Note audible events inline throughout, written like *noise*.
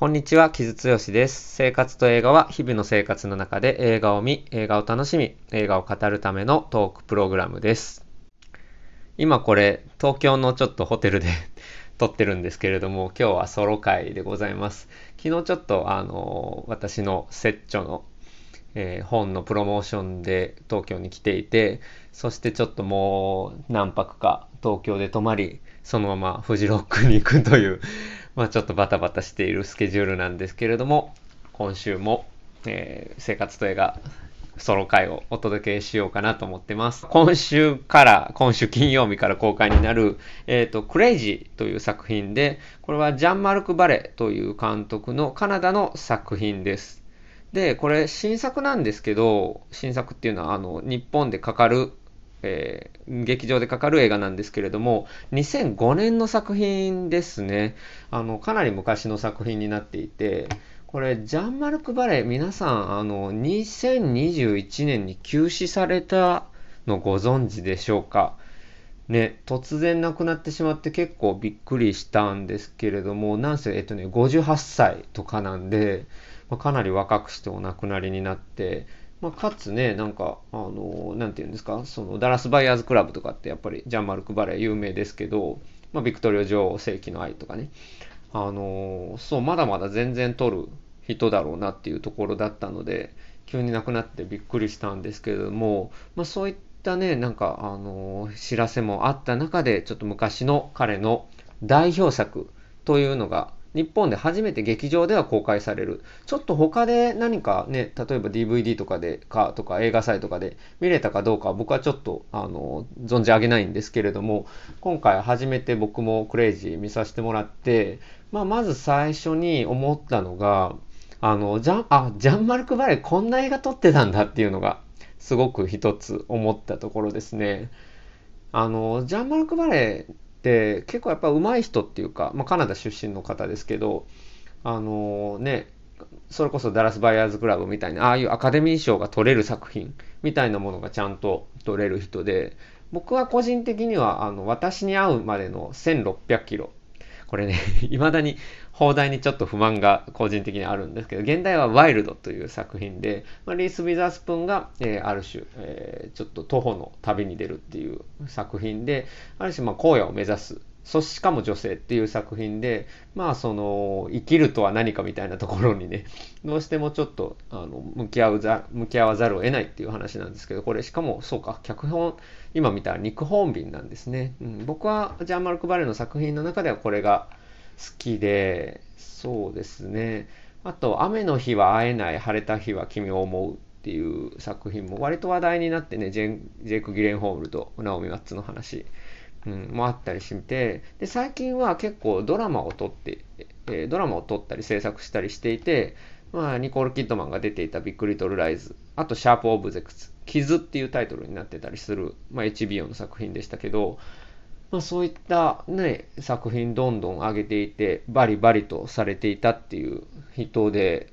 こんにちは、木津剛です。生活と映画は日々の生活の中で映画を見、映画を楽しみ、映画を語るためのトークプログラムです。今これ、東京のちょっとホテルで *laughs* 撮ってるんですけれども、今日はソロ会でございます。昨日ちょっとあの、私のセッチョの、えー、本のプロモーションで東京に来ていて、そしてちょっともう何泊か東京で泊まり、そのままフジロックに行くというまあちょっとバタバタしているスケジュールなんですけれども、今週も、えー、生活と映画ソロ回をお届けしようかなと思ってます。今週から、今週金曜日から公開になる、えっ、ー、と、クレイジーという作品で、これはジャンマルク・バレという監督のカナダの作品です。で、これ新作なんですけど、新作っていうのは、あの、日本でかかるえー、劇場でかかる映画なんですけれども、2005年の作品ですね。あの、かなり昔の作品になっていて、これ、ジャンマルク・バレー、皆さん、あの、2021年に休止されたのご存知でしょうか？ね、突然亡くなってしまって結構びっくりしたんですけれども、なんせ、えっとね、58歳とかなんで、まあ、かなり若くしてお亡くなりになって、まあ、かつね、なんか、あの、なんていうんですか、その、ダラスバイヤーズクラブとかってやっぱりジャンマルク・バレー有名ですけど、まあ、ビクトリオ女王世紀の愛とかね、あの、そう、まだまだ全然撮る人だろうなっていうところだったので、急に亡くなってびっくりしたんですけれども、まあ、そういったね、なんか、あの、知らせもあった中で、ちょっと昔の彼の代表作というのが日本で初めて劇場では公開される。ちょっと他で何かね、例えば DVD とかでかとか映画祭とかで見れたかどうか僕はちょっとあの存じ上げないんですけれども、今回初めて僕もクレイジー見させてもらって、まあ、まず最初に思ったのが、あの、ジャン、あ、ジャンマルク・バレーこんな映画撮ってたんだっていうのがすごく一つ思ったところですね。あの、ジャンマルク・バレーで結構やっぱ上手い人っていうか、まあ、カナダ出身の方ですけどあのねそれこそダラス・バイヤーズ・クラブみたいなああいうアカデミー賞が取れる作品みたいなものがちゃんと取れる人で僕は個人的にはあの私に会うまでの1600キロ。これね、*laughs* いまだに放題にちょっと不満が個人的にあるんですけど、現代はワイルドという作品で、まあ、リース・ウィザースプーンが、えー、ある種、えー、ちょっと徒歩の旅に出るっていう作品で、ある種、まあ、荒野を目指すそしかも女性っていう作品で、まあその、生きるとは何かみたいなところにね、*laughs* どうしてもちょっと、あの、向き合うざ、向き合わざるを得ないっていう話なんですけど、これしかも、そうか、脚本、今見たらニック・ホーンビンなんですね。うん、僕はジャン・マルク・バレーの作品の中ではこれが好きで、そうですね。あと、雨の日は会えない、晴れた日は君を思うっていう作品も割と話題になってね、ジェジェイク・ギレンホールとナオミ・マッツの話。うん、もあったりしてで最近は結構ドラマを撮って、えー、ドラマを撮ったり制作したりしていて、まあ、ニコール・キッドマンが出ていたビッグ・リトル・ライズあとシャープ・オブ・ゼクツ傷っていうタイトルになってたりする、まあ、HBO の作品でしたけど、まあ、そういったね作品どんどん上げていてバリバリとされていたっていう人で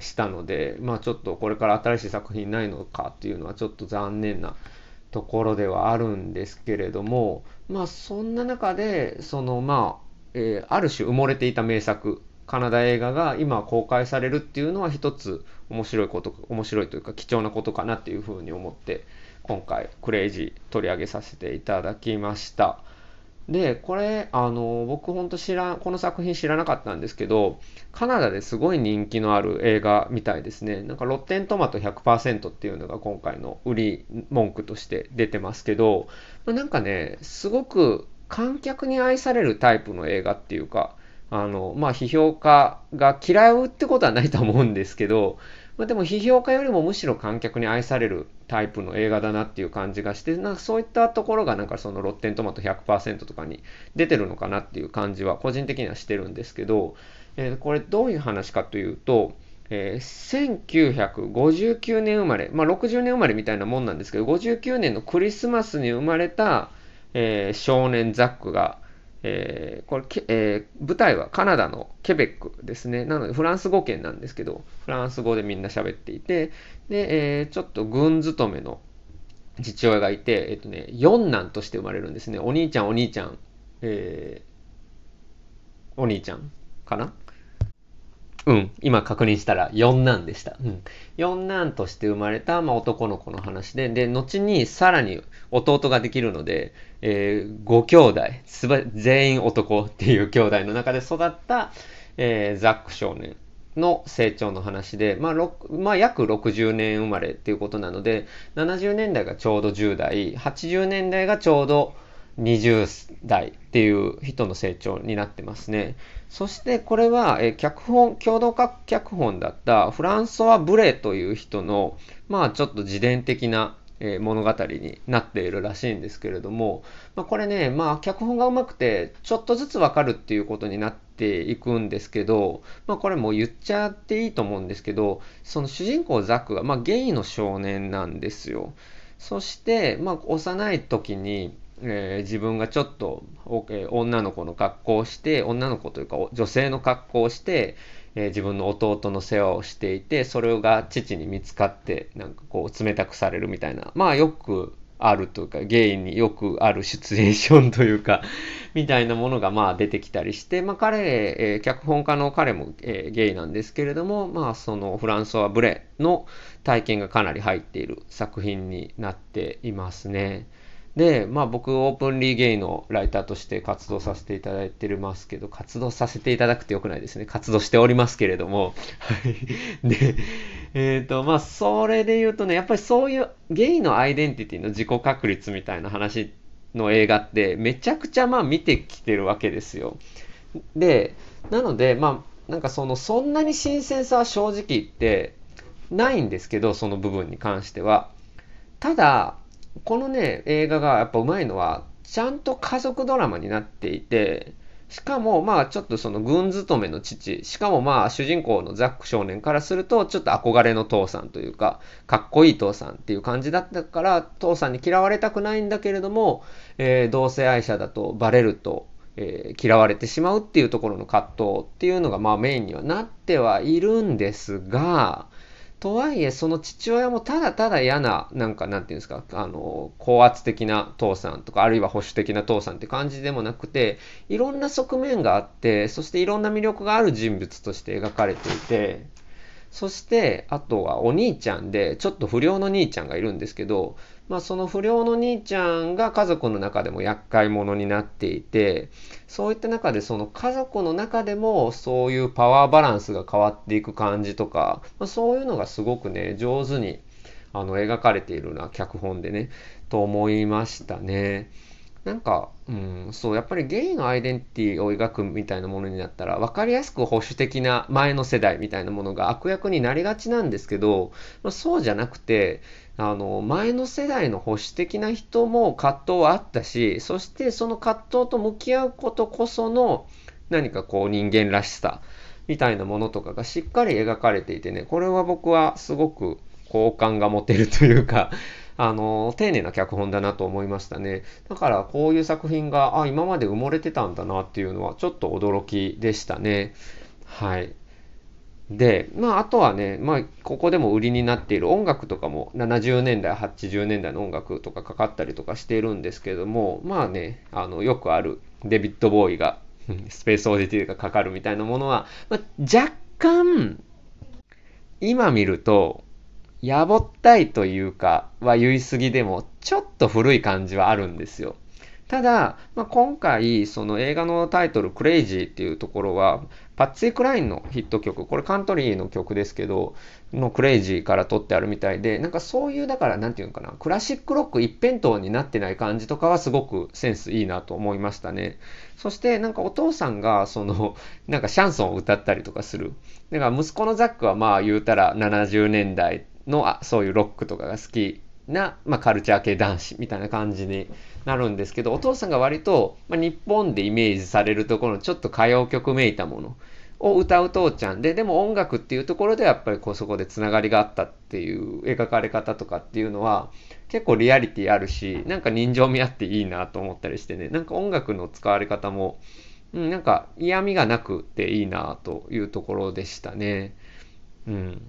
したのでまあちょっとこれから新しい作品ないのかっていうのはちょっと残念なところではあるんですけれどもまあそんな中でそのまあ、えー、ある種埋もれていた名作カナダ映画が今公開されるっていうのは一つ面白いこと面白いというか貴重なことかなっていうふうに思って今回クレイジー取り上げさせていただきました。で、これ、あの、僕ほんと知らん、この作品知らなかったんですけど、カナダですごい人気のある映画みたいですね。なんか、ロッテントマト100%っていうのが今回の売り文句として出てますけど、ま、なんかね、すごく観客に愛されるタイプの映画っていうか、あの、まあ、批評家が嫌うってことはないと思うんですけど、まあ、でも批評家よりもむしろ観客に愛されるタイプの映画だなっていう感じがしてなんかそういったところがなんかそのロッテントマト100%とかに出てるのかなっていう感じは個人的にはしてるんですけど、えー、これどういう話かというと、えー、1959年生まれ、まあ、60年生まれみたいなもんなんですけど59年のクリスマスに生まれた、えー、少年ザックがえー、これ、えー、舞台はカナダのケベックですね。なのでフランス語圏なんですけど、フランス語でみんな喋っていて、で、えー、ちょっと軍勤めの父親がいて、えっ、とね、四男として生まれるんですね。お兄ちゃん、お兄ちゃん、えー、お兄ちゃんかな？うん、今確認したら四男でした。うん、四男として生まれた、まあ、男の子の話で、で、後にさらに弟ができるので、えー、5兄弟、すば全員男っていう兄弟の中で育った、えー、ザック少年の成長の話で、まあ、まあ、約60年生まれっていうことなので、70年代がちょうど10代、80年代がちょうど20代っていう人の成長になってますね。そしてこれは、え脚本、共同脚本だったフランソワ・ブレという人の、まあちょっと自伝的な、え物語になっているらしいんですけれども、まあ、これね、まあ脚本がうまくて、ちょっとずつわかるっていうことになっていくんですけど、まあこれもう言っちゃっていいと思うんですけど、その主人公ザックが、まあゲイの少年なんですよ。そして、まあ幼い時に、えー、自分がちょっと、えー、女の子の格好をして女の子というか女性の格好をして、えー、自分の弟の世話をしていてそれが父に見つかってなんかこう冷たくされるみたいなまあよくあるというかゲイによくあるシチュエーションというか *laughs* みたいなものがまあ出てきたりして、まあ、彼、えー、脚本家の彼も、えー、ゲイなんですけれども、まあ、そのフランソワ・ブレの体験がかなり入っている作品になっていますね。で、まあ僕オープンリーゲイのライターとして活動させていただいてますけど、活動させていただくてよくないですね。活動しておりますけれども。はい。で、えっ、ー、と、まあそれで言うとね、やっぱりそういうゲイのアイデンティティの自己確立みたいな話の映画ってめちゃくちゃまあ見てきてるわけですよ。で、なので、まあなんかそのそんなに新鮮さは正直言ってないんですけど、その部分に関しては。ただ、このね、映画がやっぱうまいのは、ちゃんと家族ドラマになっていて、しかも、まあ、ちょっとその軍勤めの父、しかもまあ、主人公のザック少年からすると、ちょっと憧れの父さんというか、かっこいい父さんっていう感じだったから、父さんに嫌われたくないんだけれども、えー、同性愛者だとバレると、えー、嫌われてしまうっていうところの葛藤っていうのが、まあ、メインにはなってはいるんですが、とはいえ、その父親もただただ嫌な、なんか、なんていうんですか、あの、高圧的な父さんとか、あるいは保守的な父さんって感じでもなくて、いろんな側面があって、そしていろんな魅力がある人物として描かれていて、そして、あとはお兄ちゃんで、ちょっと不良の兄ちゃんがいるんですけど、まあ、その不良の兄ちゃんが家族の中でも厄介者になっていてそういった中でその家族の中でもそういうパワーバランスが変わっていく感じとか、まあ、そういうのがすごくね上手にあの描かれているな脚本でねと思いましたね。なんか、うん、そう、やっぱりゲイのアイデンティティを描くみたいなものになったら、分かりやすく保守的な前の世代みたいなものが悪役になりがちなんですけど、まあ、そうじゃなくて、あの、前の世代の保守的な人も葛藤はあったし、そしてその葛藤と向き合うことこその何かこう人間らしさみたいなものとかがしっかり描かれていてね、これは僕はすごく好感が持てるというか、あの、丁寧な脚本だなと思いましたね。だからこういう作品が、あ、今まで埋もれてたんだなっていうのはちょっと驚きでしたね。はい。で、まあ、あとはね、まあ、ここでも売りになっている音楽とかも70年代、80年代の音楽とかかかったりとかしているんですけども、まあね、あの、よくあるデビッド・ボーイが *laughs* スペースオーディティがかかるみたいなものは、まあ、若干、今見ると、やぼったいというかは言い過ぎでも、ちょっと古い感じはあるんですよ。ただ、まあ、今回、その映画のタイトル、クレイジーっていうところは、パッツィ・クラインのヒット曲、これカントリーの曲ですけど、のクレイジーから撮ってあるみたいで、なんかそういう、だからなんていうのかな、クラシックロック一辺倒になってない感じとかはすごくセンスいいなと思いましたね。そしてなんかお父さんが、その、なんかシャンソンを歌ったりとかする。だから息子のザックはまあ言うたら70年代のあそういうロックとかが好きな、まあ、カルチャー系男子みたいな感じになるんですけど、お父さんが割と、まあ、日本でイメージされるところのちょっと歌謡曲めいたものを歌う父ちゃんで、でも音楽っていうところでやっぱりこうそこでつながりがあったっていう描かれ方とかっていうのは結構リアリティあるし、なんか人情味あっていいなと思ったりしてね、なんか音楽の使われ方も、うん、なんか嫌味がなくていいなというところでしたね。うん。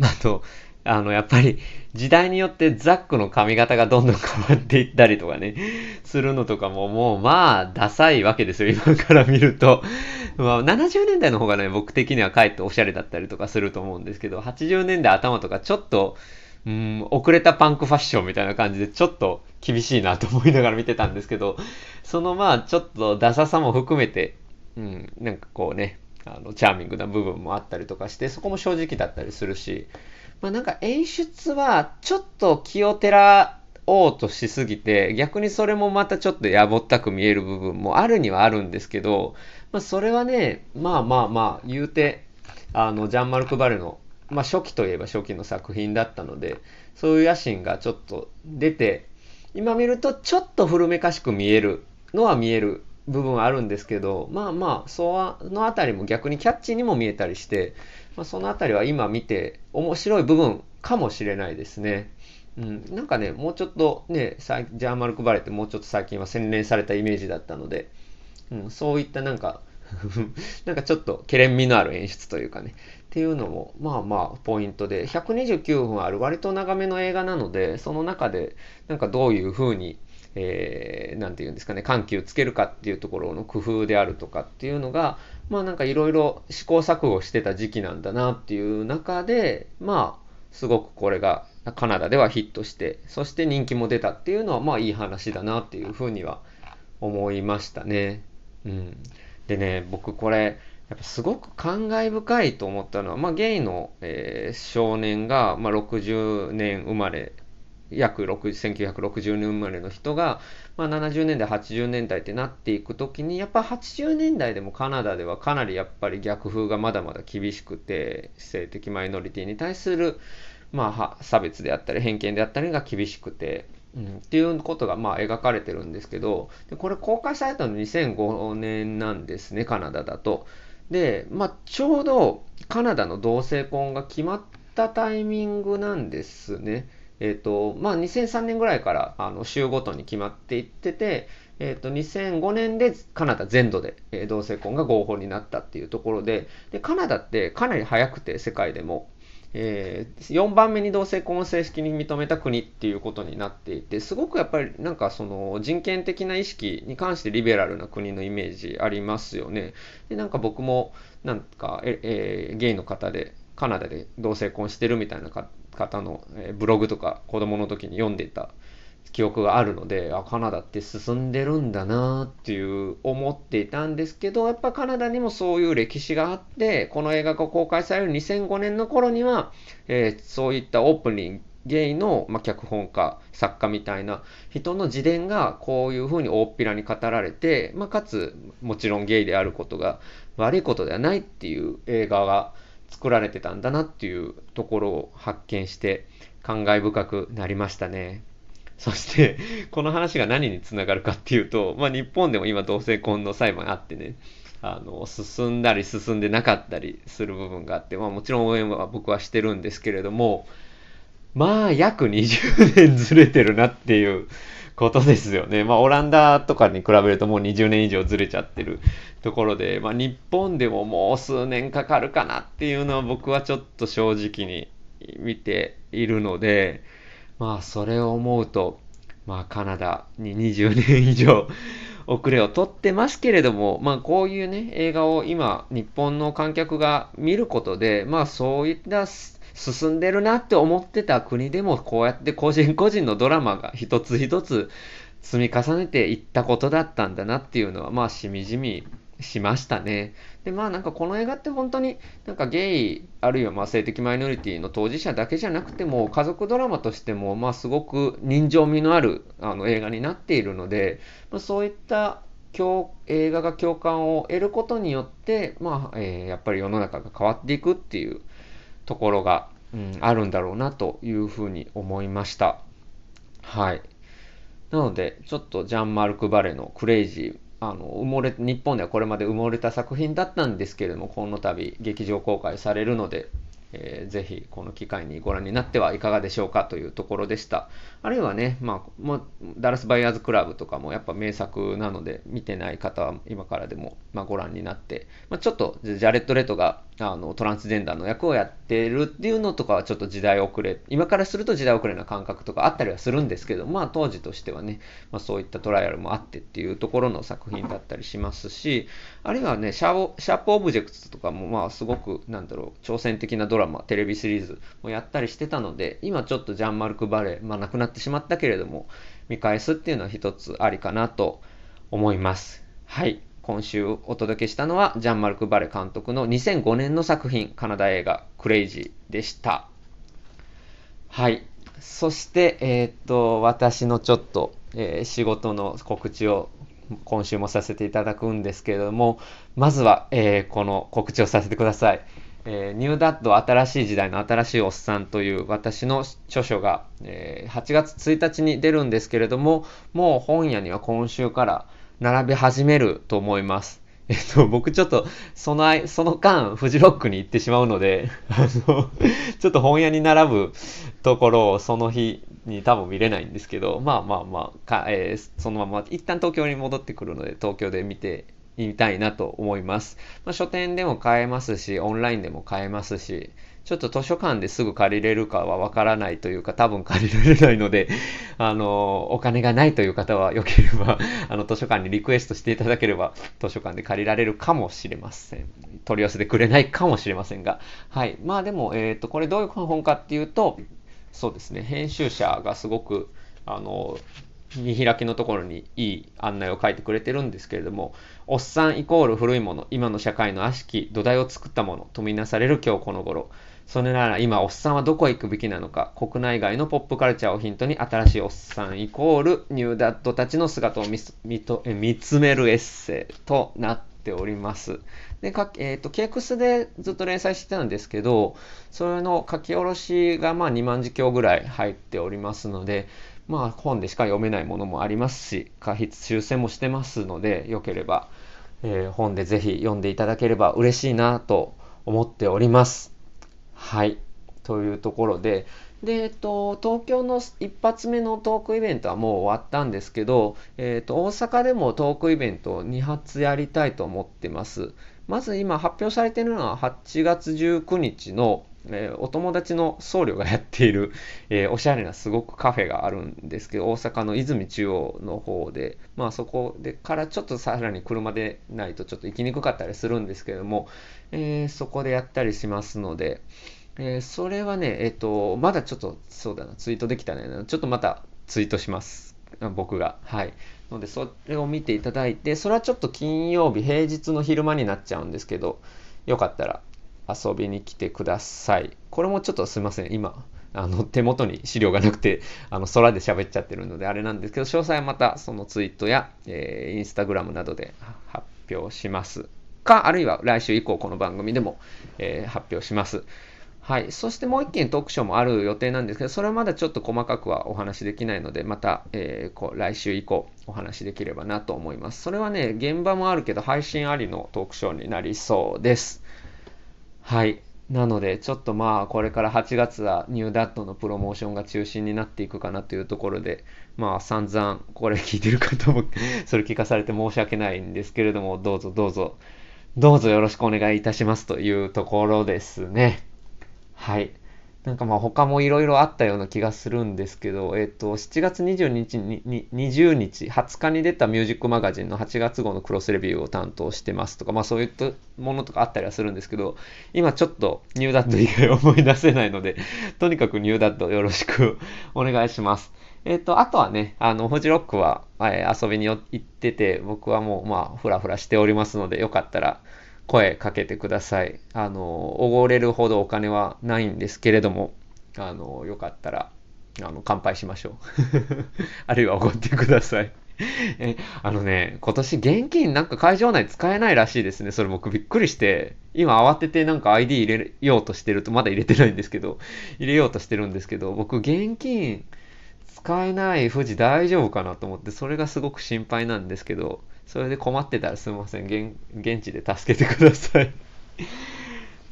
あと、あの、やっぱり時代によってザックの髪型がどんどん変わっていったりとかね、するのとかももうまあ、ダサいわけですよ、今から見ると。まあ、70年代の方がね、僕的にはかえっておしゃれだったりとかすると思うんですけど、80年代頭とかちょっと、うん、遅れたパンクファッションみたいな感じでちょっと厳しいなと思いながら見てたんですけど、そのまあちょっとダサさも含めて、うん、なんかこうね、あの、チャーミングな部分もあったりとかして、そこも正直だったりするし、まあなんか演出はちょっと気をてらおうとしすぎて、逆にそれもまたちょっとやぼったく見える部分もあるにはあるんですけど、まあそれはね、まあまあまあ言うて、あの、ジャンマルク・バレの、まあ初期といえば初期の作品だったので、そういう野心がちょっと出て、今見るとちょっと古めかしく見えるのは見える部分あるんですけど、まあまあ、そのあたりも逆にキャッチーにも見えたりして、まあ、そのあたりは今見て面白い部分かもしれないですね。うん、なんかね、もうちょっとね、ジャーマルク・バレってもうちょっと最近は洗練されたイメージだったので、うん、そういったなんか *laughs* なんかちょっとけれん味のある演出というかね、っていうのも、まあまあ、ポイントで、129分ある割と長めの映画なので、その中で、なんかどういう風に、えー、なんて言うんですかね、緩急つけるかっていうところの工夫であるとかっていうのが、まあなんかいろいろ試行錯誤してた時期なんだなっていう中で、まあ、すごくこれがカナダではヒットして、そして人気も出たっていうのは、まあいい話だなっていうふうには思いましたね。うん。でね、僕これ、やっぱすごく感慨深いと思ったのは、まあ、ゲイの、えー、少年が、まあ、60年生まれ約1960年生まれの人が、まあ、70年代80年代ってなっていく時にやっぱ80年代でもカナダではかなりやっぱり逆風がまだまだ厳しくて性的マイノリティに対する、まあ、差別であったり偏見であったりが厳しくて、うん、っていうことがまあ描かれてるんですけどでこれ公開されたの2005年なんですねカナダだと。で、まあ、ちょうどカナダの同性婚が決まったタイミングなんですね。えっ、ー、と、まあ、2003年ぐらいからあの州ごとに決まっていってて、えっ、ー、と、2005年でカナダ全土で、えー、同性婚が合法になったっていうところで、で、カナダってかなり早くて世界でも、えー、4番目に同性婚を正式に認めた国っていうことになっていてすごくやっぱりなんかその人権的な意識に関してリベラルな国のイメージありますよね。でなんか僕もなんかえ、えー、ゲイの方でカナダで同性婚してるみたいな方のブログとか子供の時に読んでいた記憶があるのであカナダって進んでるんだなっていう思っていたんですけどやっぱカナダにもそういう歴史があってこの映画が公開される2005年の頃には、えー、そういったオープニングゲイの、まあ、脚本家作家みたいな人の自伝がこういうふうに大っぴらに語られて、まあ、かつもちろんゲイであることが悪いことではないっていう映画が作られてたんだなっていうところを発見して感慨深くなりましたね。そして、*laughs* この話が何につながるかっていうと、まあ、日本でも今同性婚の裁判あってね、あの、進んだり進んでなかったりする部分があって、まあ、もちろん応援は僕はしてるんですけれども、まあ、約20年ずれてるなっていうことですよね。まあ、オランダとかに比べるともう20年以上ずれちゃってるところで、まあ、日本でももう数年かかるかなっていうのは僕はちょっと正直に見ているので、まあ、それを思うと、まあ、カナダに20年以上遅れを取ってますけれども、まあ、こういうね、映画を今、日本の観客が見ることで、まあ、そういった進んでるなって思ってた国でも、こうやって個人個人のドラマが一つ一つ積み重ねていったことだったんだなっていうのは、まあ、しみじみしましたね。で、まあなんかこの映画って本当になんかゲイ、あるいはま性的マイノリティの当事者だけじゃなくても、家族ドラマとしてもまあすごく人情味のあるあの映画になっているので、まあ、そういった映画が共感を得ることによって、まあ、えー、やっぱり世の中が変わっていくっていうところが、うん、あるんだろうなというふうに思いました。はい。なので、ちょっとジャン・マルク・バレのクレイジー、あの埋もれ日本ではこれまで埋もれた作品だったんですけれどもこの度劇場公開されるので、えー、ぜひこの機会にご覧になってはいかがでしょうかというところでしたあるいはね、まあ、もダラス・バイヤーズ・クラブとかもやっぱ名作なので見てない方は今からでも、まあ、ご覧になって、まあ、ちょっとジャレット・レトがあのトランスジェンダーの役をやってるっていうのとかはちょっと時代遅れ今からすると時代遅れな感覚とかあったりはするんですけどまあ当時としてはね、まあ、そういったトライアルもあってっていうところの作品だったりしますしあるいはねシャープオブジェクトとかもまあすごくなんだろう挑戦的なドラマテレビシリーズもやったりしてたので今ちょっとジャンマルク・バレー、まあ、亡くなってしまったけれども見返すっていうのは一つありかなと思います。はい今週お届けしたのはジャン・マルク・バレ監督の2005年の作品カナダ映画クレイジーでした。はい。そしてえー、っと私のちょっと、えー、仕事の告知を今週もさせていただくんですけれどもまずは、えー、この告知をさせてください。えー、ニューダッド新しい時代の新しいおっさんという私の著書が、えー、8月1日に出るんですけれどももう本屋には今週から並べ始めると思います。*laughs* えっと、僕ちょっと、その、その間、フジロックに行ってしまうので、*laughs* あの、*laughs* ちょっと本屋に並ぶところをその日に多分見れないんですけど、まあまあまあ、かえー、そのまま、一旦東京に戻ってくるので、東京で見てみたいなと思います。まあ、書店でも買えますし、オンラインでも買えますし、ちょっと図書館ですぐ借りれるかはわからないというか、多分借りられないので、*laughs* あの、お金がないという方はよければ、*laughs* あの、図書館にリクエストしていただければ、図書館で借りられるかもしれません。取り寄せてくれないかもしれませんが、はい。まあでも、えっ、ー、と、これどういう本かっていうと、そうですね、編集者がすごく、あの、見開きのところにいい案内を書いてくれてるんですけれども、おっさんイコール古いもの、今の社会の悪しき土台を作ったものとみなされる今日この頃。それなら今おっさんはどこへ行くべきなのか、国内外のポップカルチャーをヒントに新しいおっさんイコールニューダットたちの姿を見見つめるエッセイとなっております。で、かえっ、ー、と、ケークスでずっと連載してたんですけど、それの書き下ろしがまあ2万字強ぐらい入っておりますので、まあ本でしか読めないものもありますし、過筆修正もしてますので、よければ、えー、本でぜひ読んでいただければ嬉しいなと思っております。はい。というところで、で、えっと、東京の一発目のトークイベントはもう終わったんですけど、えっと、大阪でもトークイベントを2発やりたいと思ってます。まず今発表されているのは8月19日の、え、お友達の僧侶がやっている、えー、おしゃれなすごくカフェがあるんですけど、大阪の泉中央の方で、まあそこでからちょっとさらに車でないとちょっと行きにくかったりするんですけども、えー、そこでやったりしますので、え、それはね、えっ、と、まだちょっと、そうだな、ツイートできたね。ちょっとまたツイートします。僕が。はい。ので、それを見ていただいて、それはちょっと金曜日、平日の昼間になっちゃうんですけど、よかったら遊びに来てください。これもちょっとすいません。今、あの、手元に資料がなくて、*laughs* あの、空で喋っちゃってるので、あれなんですけど、詳細はまたそのツイートや、えー、インスタグラムなどで発表します。か、あるいは来週以降この番組でも、えー、発表します。はい。そしてもう一件トークショーもある予定なんですけど、それはまだちょっと細かくはお話しできないので、また、えー、こう来週以降お話しできればなと思います。それはね、現場もあるけど配信ありのトークショーになりそうです。はい。なので、ちょっとまあ、これから8月はニューダットのプロモーションが中心になっていくかなというところで、まあ、散々、これ聞いてる方も *laughs* それ聞かされて申し訳ないんですけれども、どうぞどうぞ、どうぞよろしくお願いいたしますというところですね。はい。なんかまあ他もいろいろあったような気がするんですけど、えっ、と、7月22日に、20日、20日に出たミュージックマガジンの8月号のクロスレビューを担当してますとか、まあそういったものとかあったりはするんですけど、今ちょっとニューダット以外思い出せないので、*laughs* とにかくニューダットよろしく *laughs* お願いします。えっ、と、あとはね、あの、フジロックは、え、遊びに行ってて、僕はもうまあ、ふらふらしておりますので、よかったら、声かけてください。あの、おごれるほどお金はないんですけれども、あの、よかったら、あの、乾杯しましょう。*laughs* あるいはおごってください。*laughs* え、あのね、今年現金なんか会場内使えないらしいですね。それ僕びっくりして、今慌ててなんか ID 入れようとしてると、まだ入れてないんですけど、*laughs* 入れようとしてるんですけど、僕現金使えない富士大丈夫かなと思って、それがすごく心配なんですけど、それで困ってたらすみません現。現地で助けてくださいっ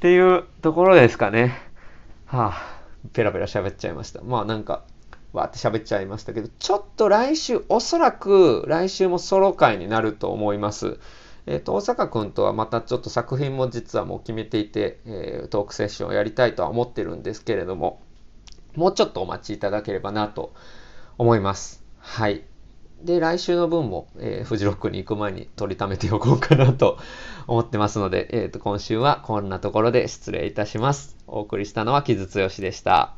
ていうところですかね。はあ、ペラペラ喋っちゃいました。まあなんか、わーって喋っちゃいましたけど、ちょっと来週、おそらく来週もソロ会になると思います。えっ、と、大阪くんとはまたちょっと作品も実はもう決めていて、えー、トークセッションをやりたいとは思ってるんですけれども、もうちょっとお待ちいただければなと思います。はい。で、来週の分も、えー、フジロックに行く前に取りためておこうかなと思ってますので、えっ、ー、と、今週はこんなところで失礼いたします。お送りしたのは木津剛でした。